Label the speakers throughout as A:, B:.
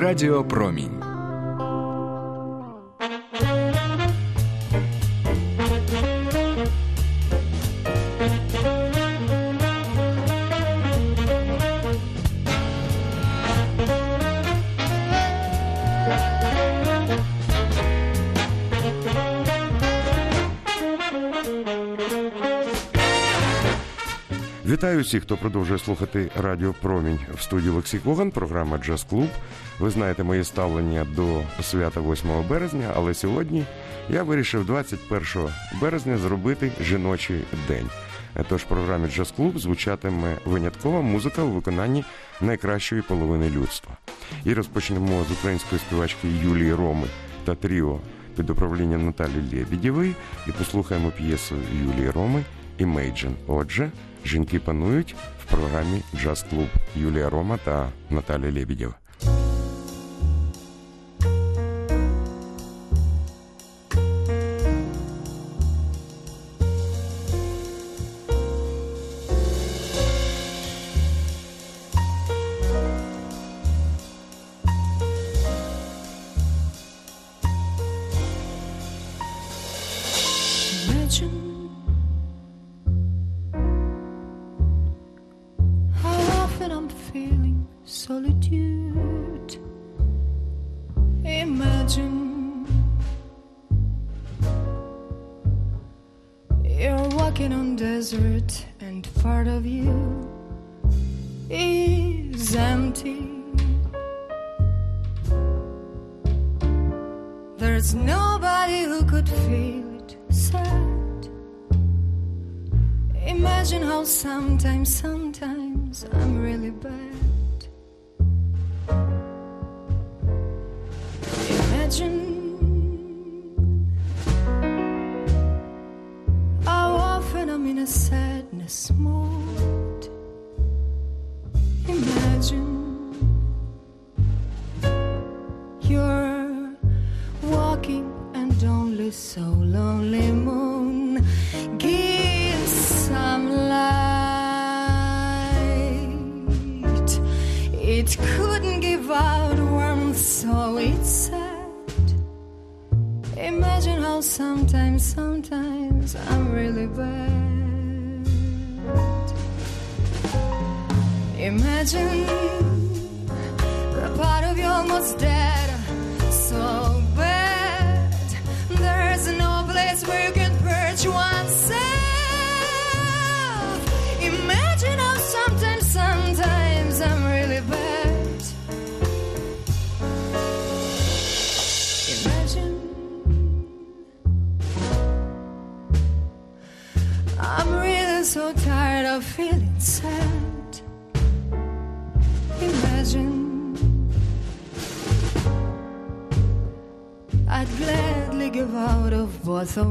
A: Радіо Промінь.
B: Вітаю всіх, хто продовжує слухати Радіо Промінь в студії Олексій Коган, програма Джаз Клуб. Ви знаєте моє ставлення до свята 8 березня, але сьогодні я вирішив 21 березня зробити жіночий день. Тож в програмі Джаз Клуб звучатиме виняткова музика у виконанні найкращої половини людства. І розпочнемо з української співачки Юлії Роми та Тріо під управлінням Наталі Лєбідєвої і послухаємо п'єсу Юлії Роми Imagine. Отже. Жінки панують в програмі Джаз Клуб Юлія Рома та Наталя You're walking on desert, and part
C: of you is empty. There's nobody who could feel it sad. Imagine how sometimes, sometimes I'm really bad. Imagine sadness more.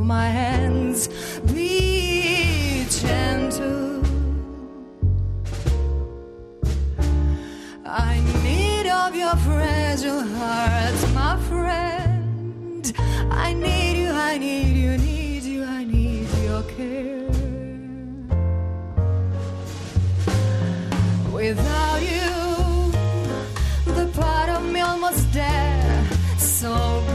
C: My hands. Be gentle. I need of your fragile heart, my friend. I need you, I need you, need you, I need your care. Without you, the part of me almost dead. So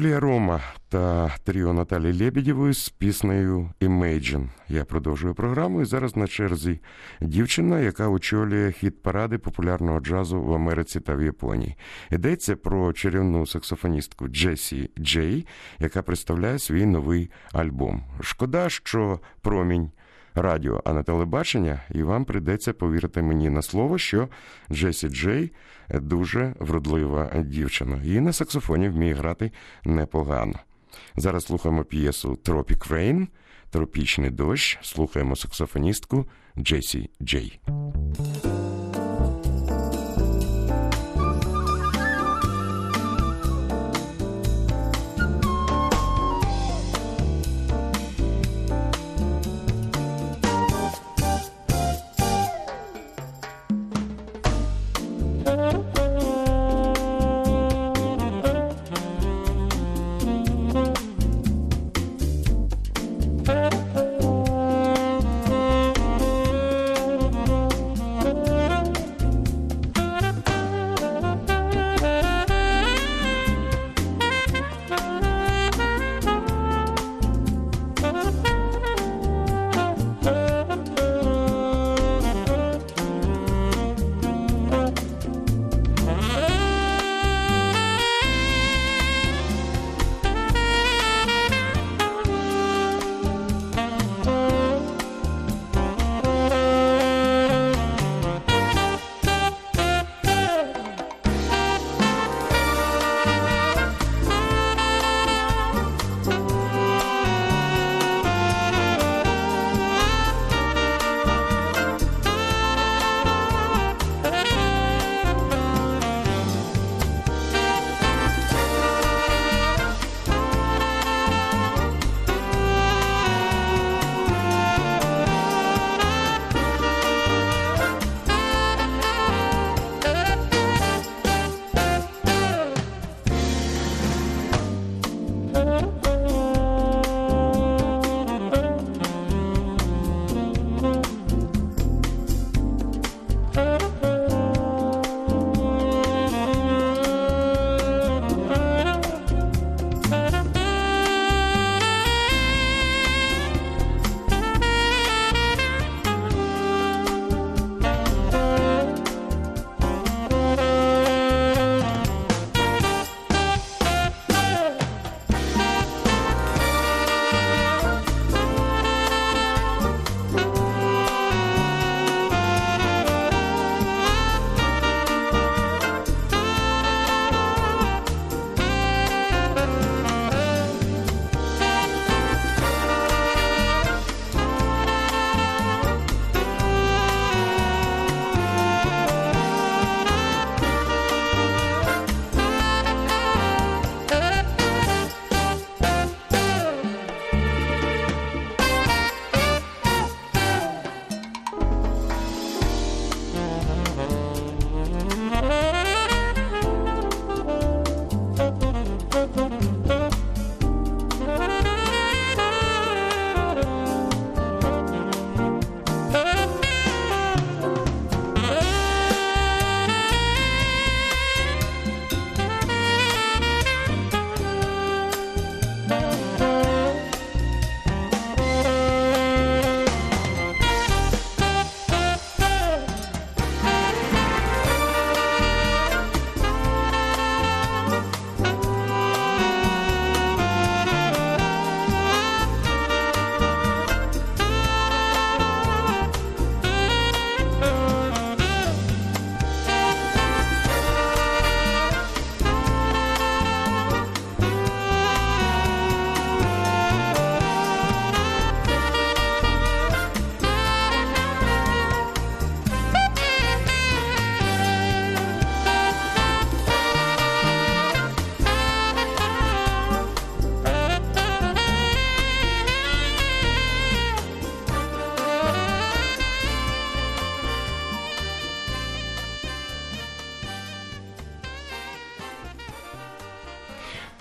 B: Юлія Рома та тріо Наталі Лебедєвої з піснею Imagine. Я продовжую програму і зараз на черзі дівчина, яка очолює хіт паради популярного джазу в Америці та в Японії. Йдеться про чарівну саксофоністку Джесі Джей, яка представляє свій новий альбом. Шкода, що промінь радіо, а на телебачення, і вам прийдеться повірити мені на слово, що Джесі Джей дуже вродлива дівчина. І на саксофоні вміє грати непогано. Зараз слухаємо п'єсу Тропік Рейн, Тропічний дощ. Слухаємо саксофоністку Джесі Джей.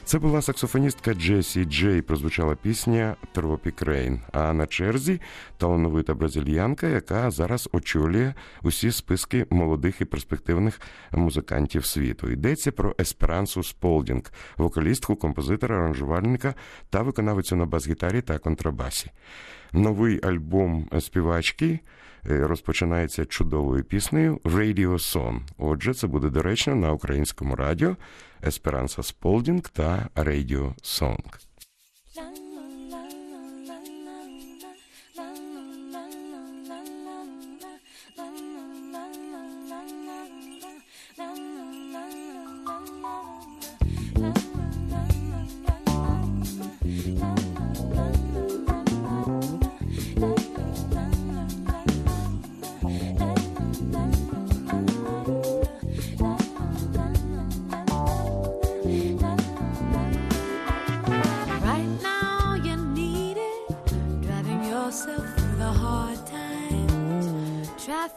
B: Це була саксофоністка Джесі Джей. Прозвучала пісня Tropic Rain. А на черзі талановита бразильянка, яка зараз очолює усі списки молодих і перспективних музикантів світу. Йдеться про Есперансу Сполдінг, вокалістку, композитора, аранжувальника та виконавицю на бас-гітарі та контрабасі. Новий альбом співачки. Е, розпочинається чудовою піснею Radio Song. Отже, це буде доречно на українському радіо Есперанса Сполдінг та Radio Song.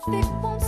D: They won't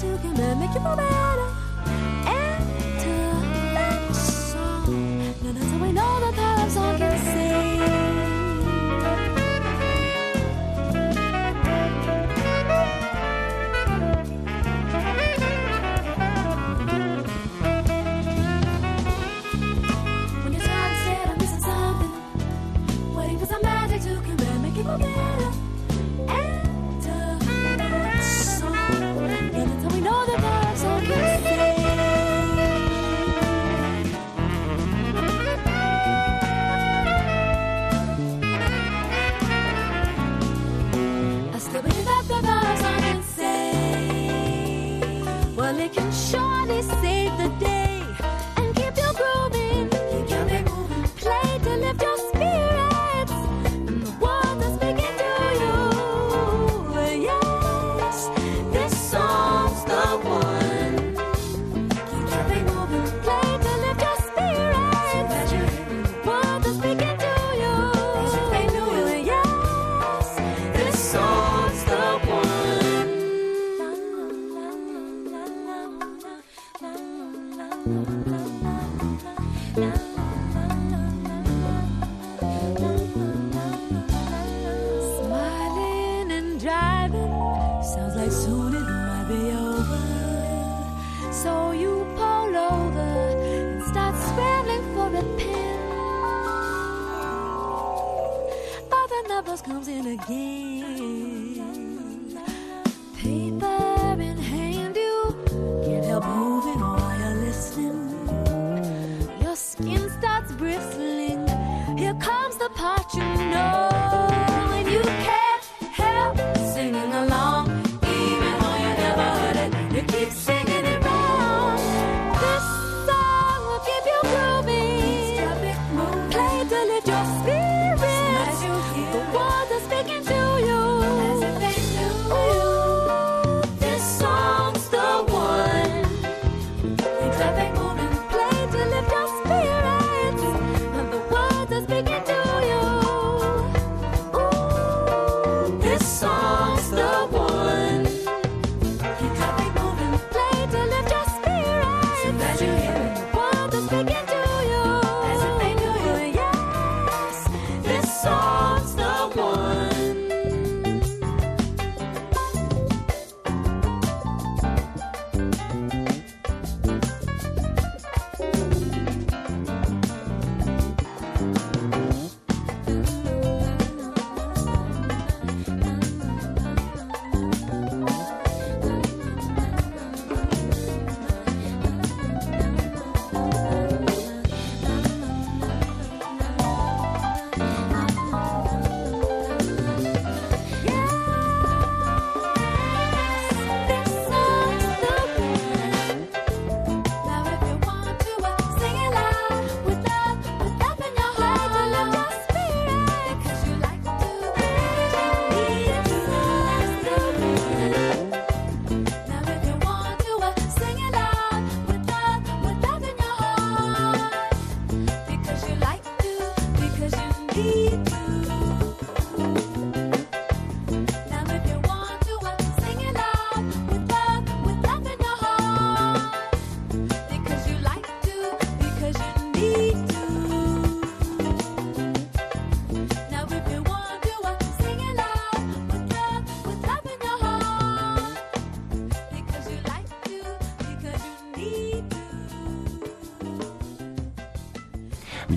D: to come make you feel better. 有时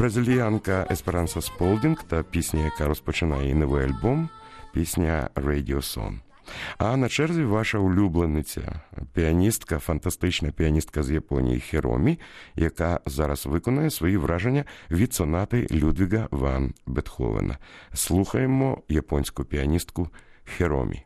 B: Бразильянка Есперанса Сполдінг та пісня, яка розпочинає її новий альбом, пісня Radio Song. А на черзі ваша улюблениця, піаністка, фантастична піаністка з Японії Херомі, яка зараз виконує свої враження від сонати Людвіга Ван Бетховена. Слухаємо японську піаністку Херомі.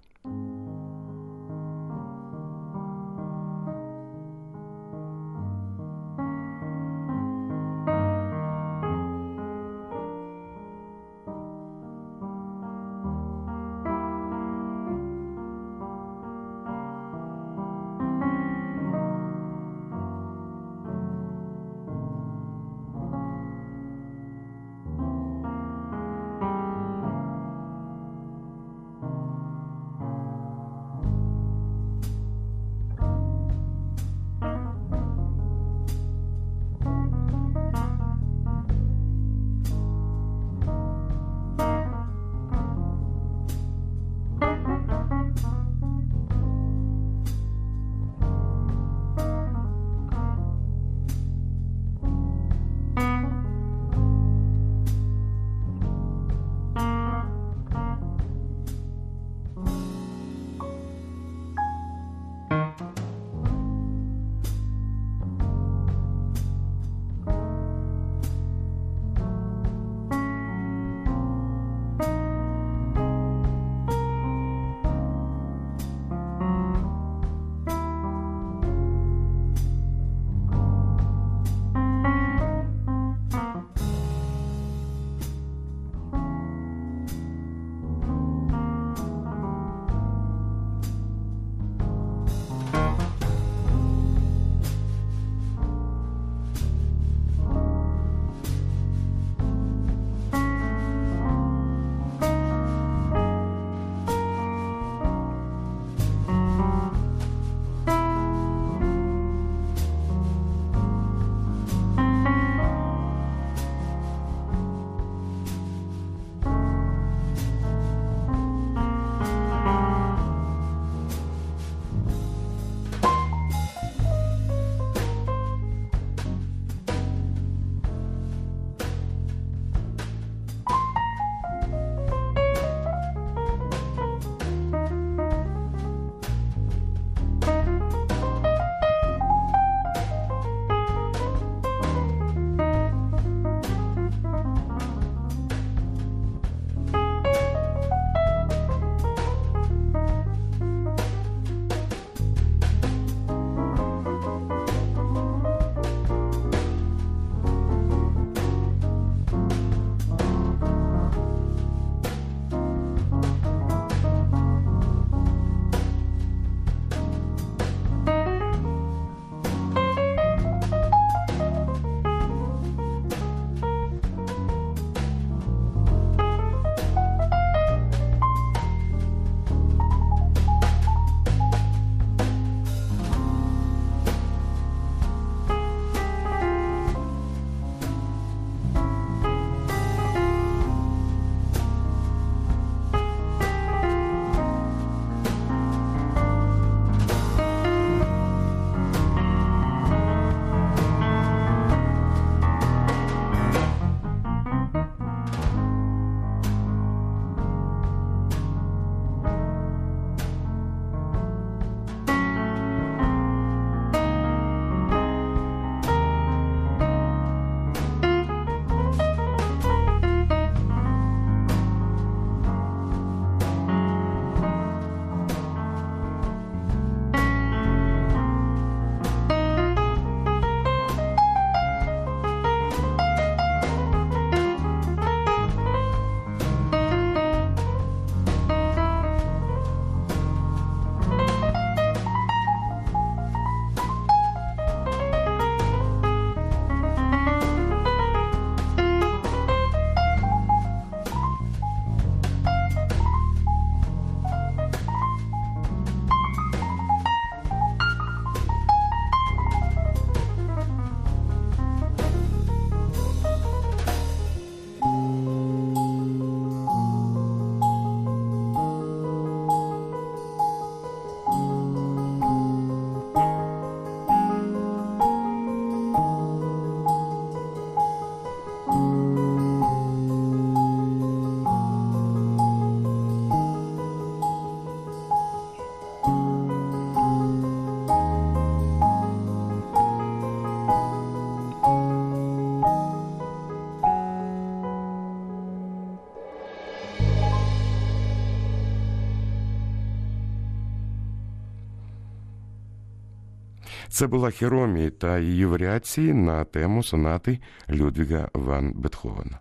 B: Це була Херомі та її варіації на тему сонати Людвіга Ван Бетховена.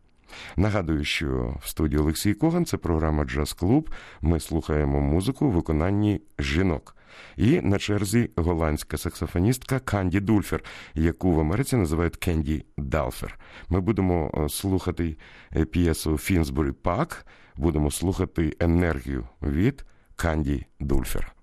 B: Нагадую, що в студії Олексій Коган це програма Джаз Клуб. Ми слухаємо музику у виконанні жінок. І на черзі голландська саксофоністка Канді Дульфер, яку в Америці називають Кенді Далфер. Ми будемо е, слухати е, п'єсу Фінсбурі Пак, будемо слухати енергію від Канді Дульфер.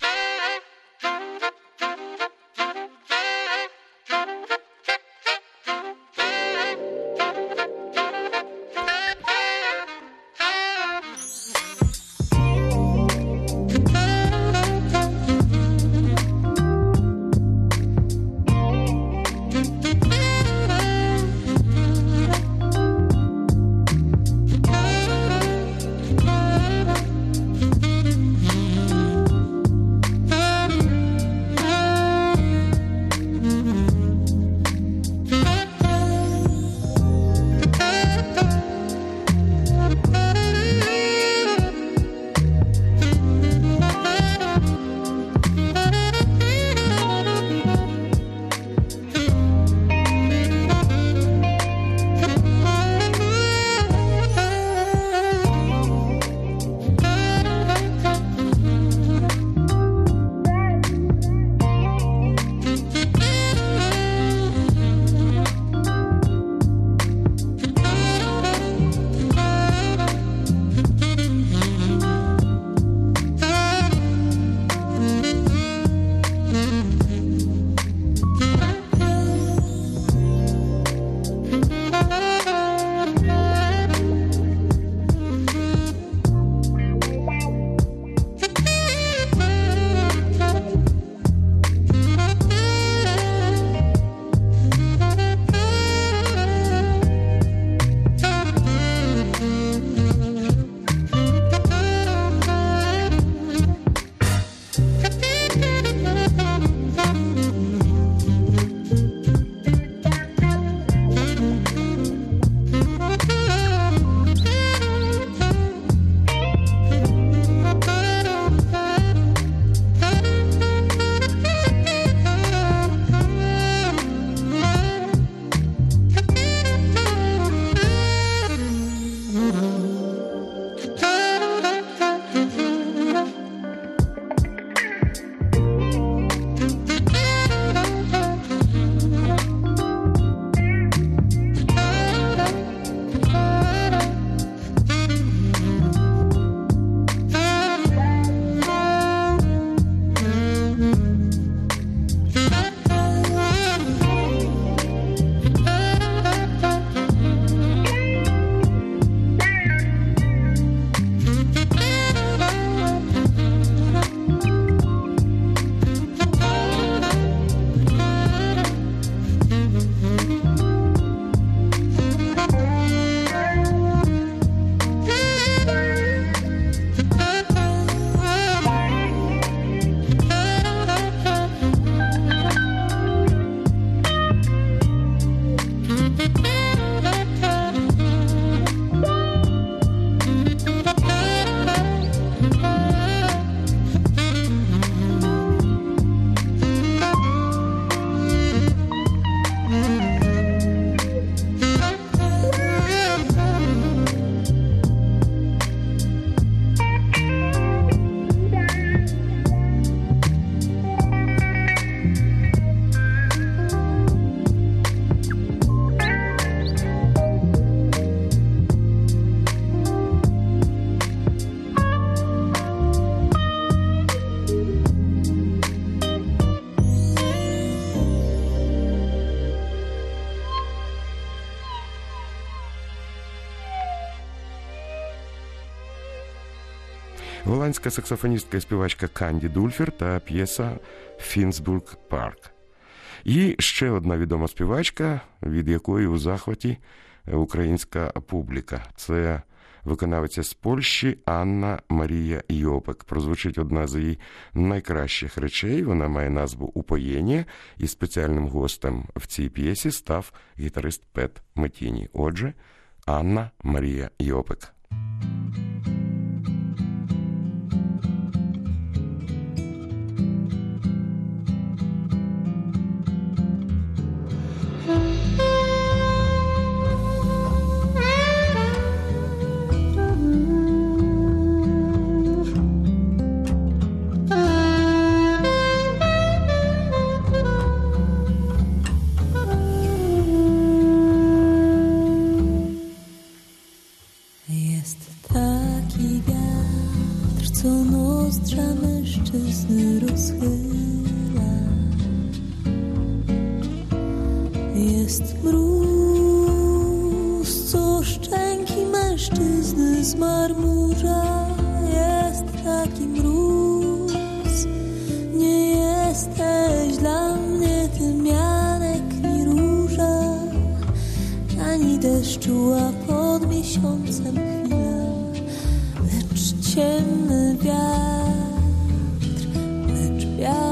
B: Голландська саксофоністка і співачка Канді Дульфер та п'єса Фінсбург Парк. І ще одна відома співачка, від якої у захваті українська публіка. Це виконавиця з Польщі Анна Марія Йопек. Прозвучить одна з її найкращих речей. Вона має назву Упоєння, і спеціальним гостем в цій п'єсі став гітарист Пет Метіні. Отже, Анна Марія Йопек.
E: Ani deszczu, a pod miesiącem chwila, lecz ciemny wiatr, lecz biały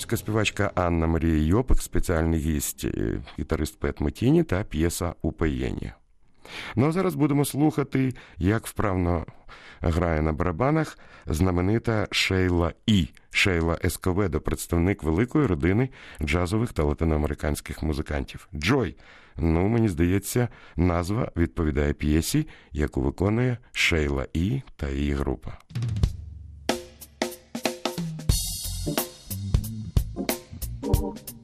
B: Польська співачка Анна Марія Йопик, спеціальний гість, е, гітарист Пет Метіні та п'єса Упоєння. Ну а зараз будемо слухати, як вправно грає на барабанах знаменита Шейла І. Шейла Есковедо, представник великої родини джазових та латиноамериканських музикантів. Джой. Ну, мені здається, назва відповідає п'єсі, яку виконує Шейла І та її група. Pernambuco.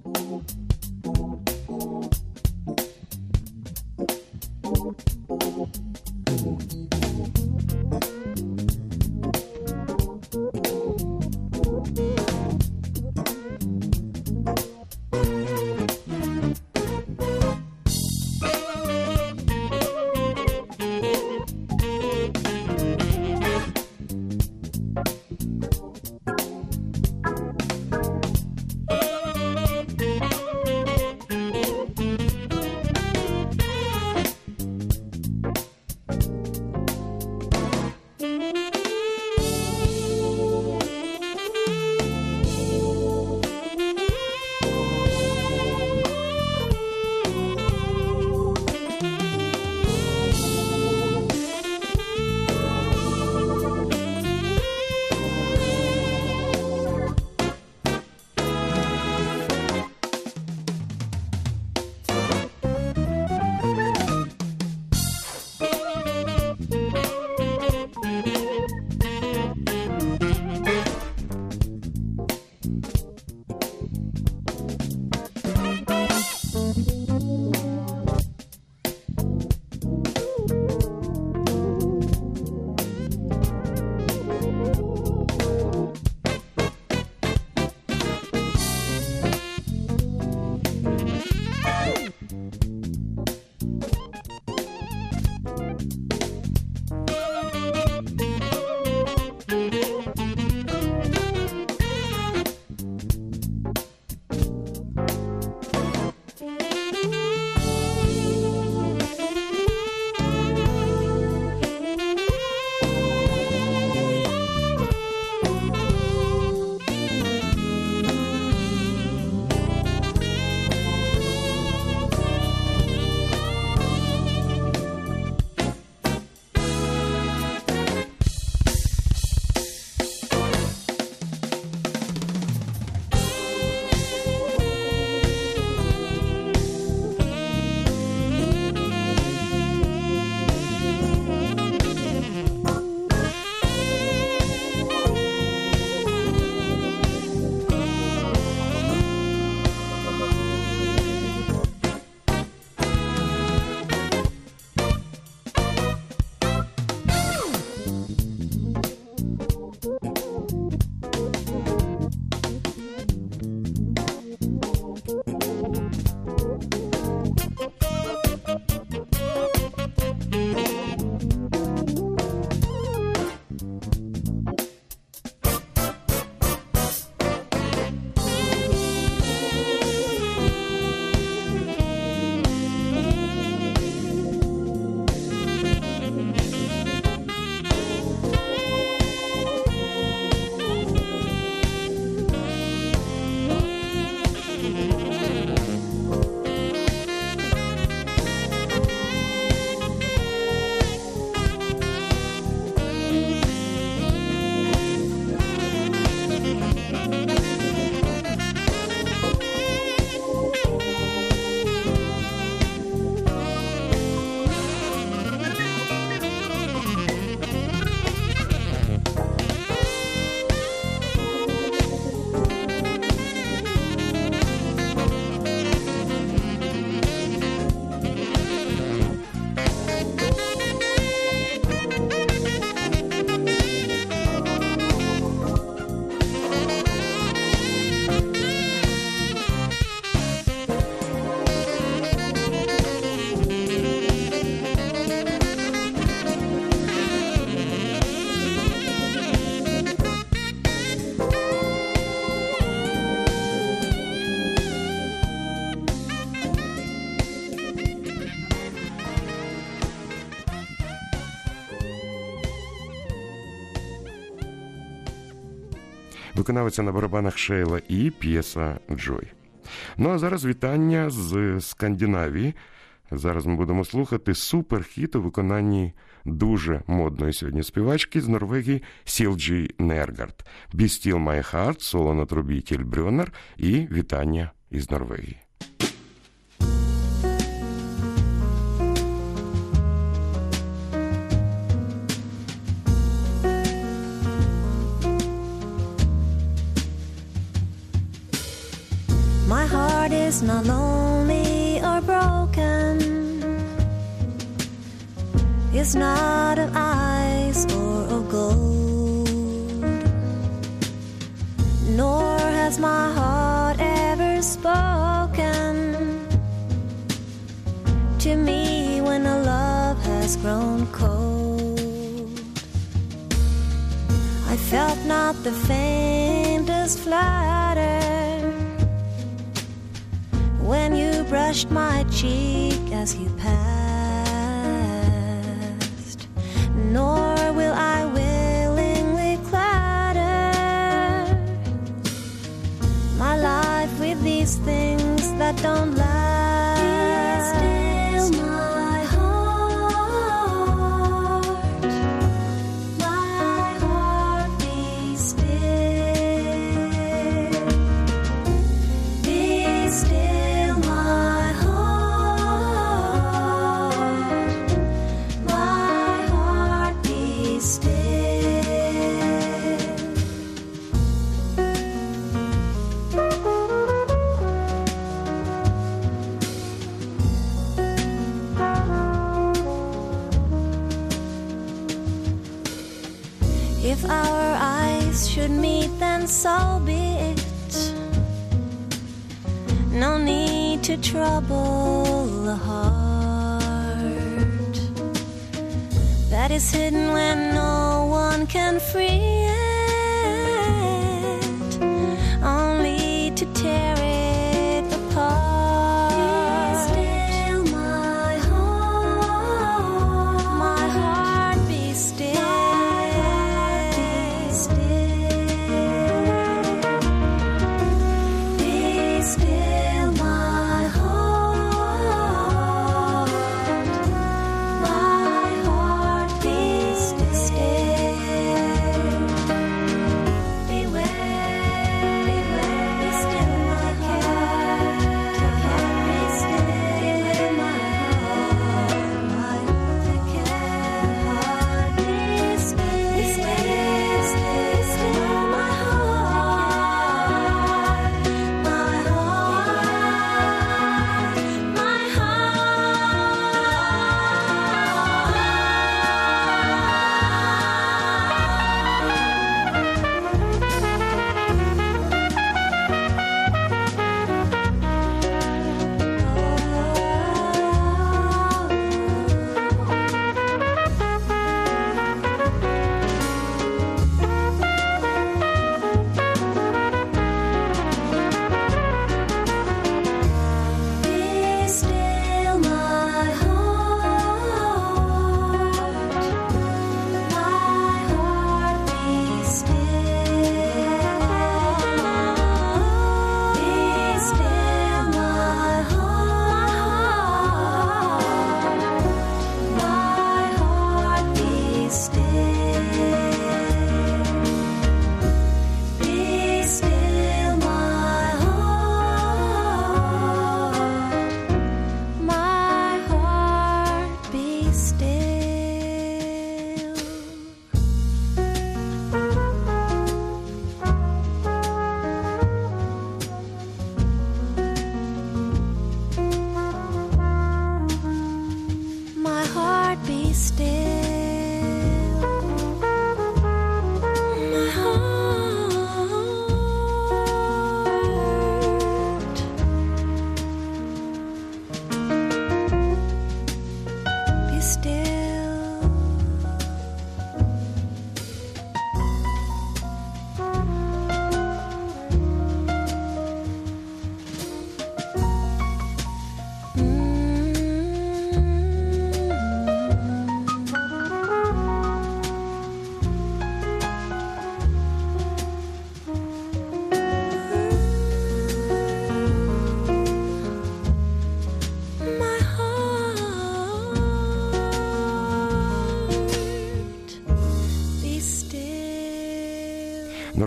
B: Виконавиця на барабанах Шейла і п'єса Joy. Ну а зараз вітання з Скандинавії. Зараз ми будемо слухати суперхіт у виконанні дуже модної сьогодні співачки з Норвегії Сілджі Нергард. «Be Still My Heart», соло на трубі Тіль Брюнер і вітання із Норвегії.
C: Is not lonely or broken. It's not of ice or of gold. Nor has my heart ever spoken to me when a love has grown cold. I felt not the faintest flutter when you brushed my cheek as you passed, nor will I willingly clatter my life with these things that don't last. So be it. No need to trouble the heart that is hidden when no one can free it, only to tear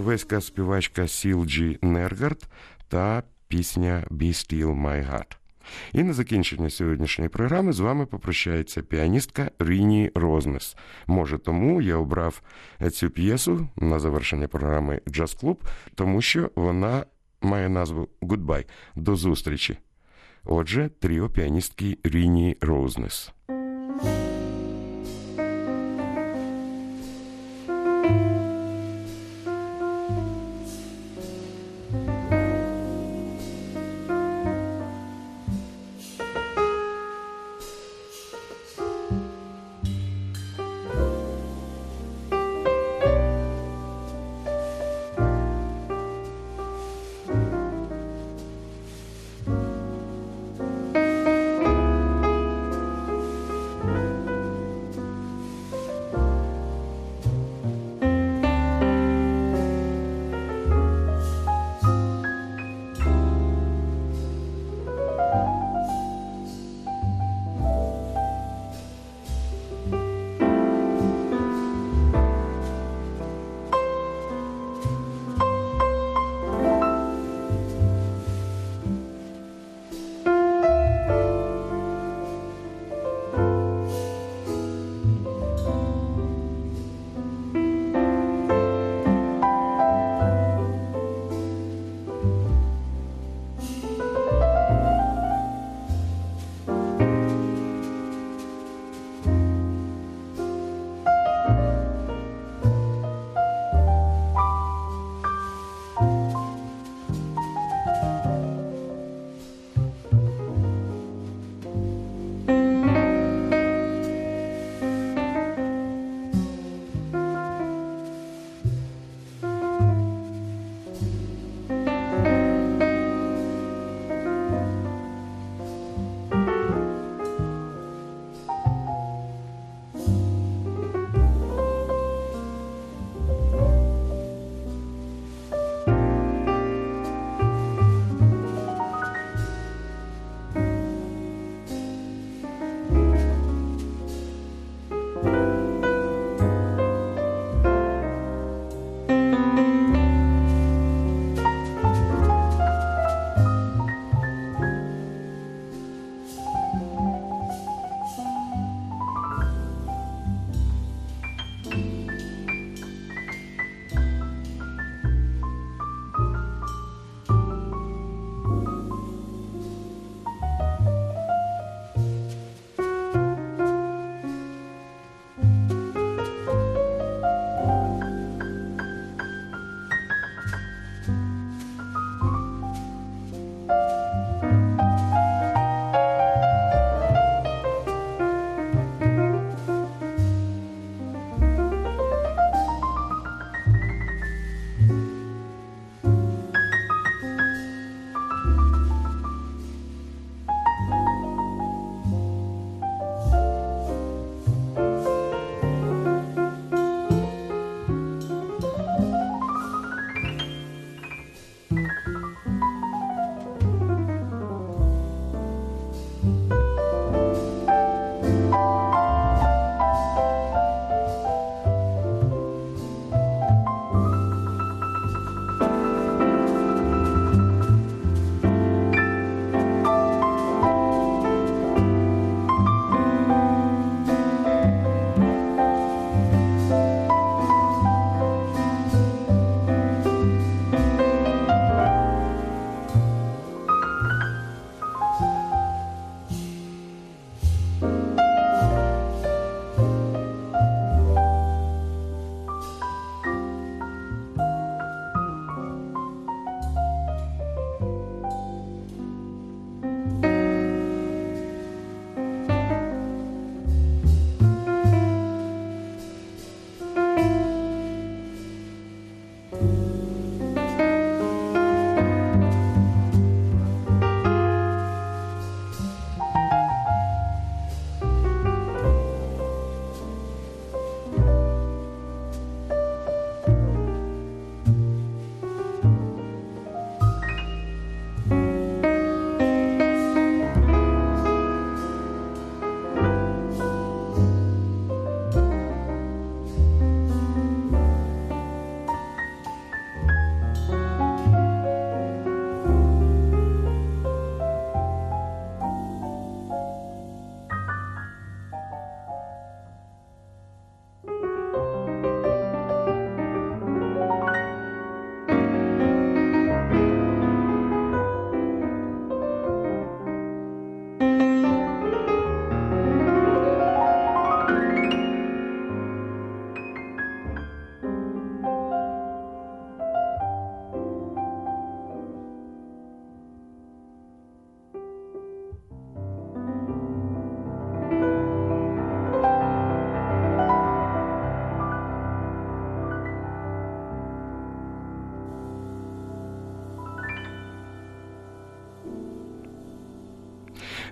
B: норвезька співачка Сілджі Нергард та пісня «Be Still My Heart». І на закінчення сьогоднішньої програми з вами попрощається піаністка Ріні Роузнес. Може, тому я обрав цю п'єсу на завершення програми Джаз Клуб, тому що вона має назву «Goodbye» до зустрічі. Отже, тріо піаністки Ріні Роузнес.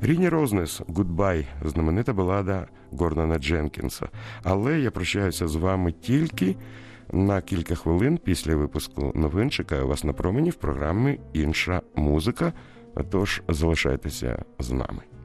B: Ріні Рознес Гудбай, знаменита балада Гордона Дженкінса. Але я прощаюся з вами тільки на кілька хвилин після випуску новин. Чекаю вас на промені в програмі Інша музика. Тож залишайтеся з нами.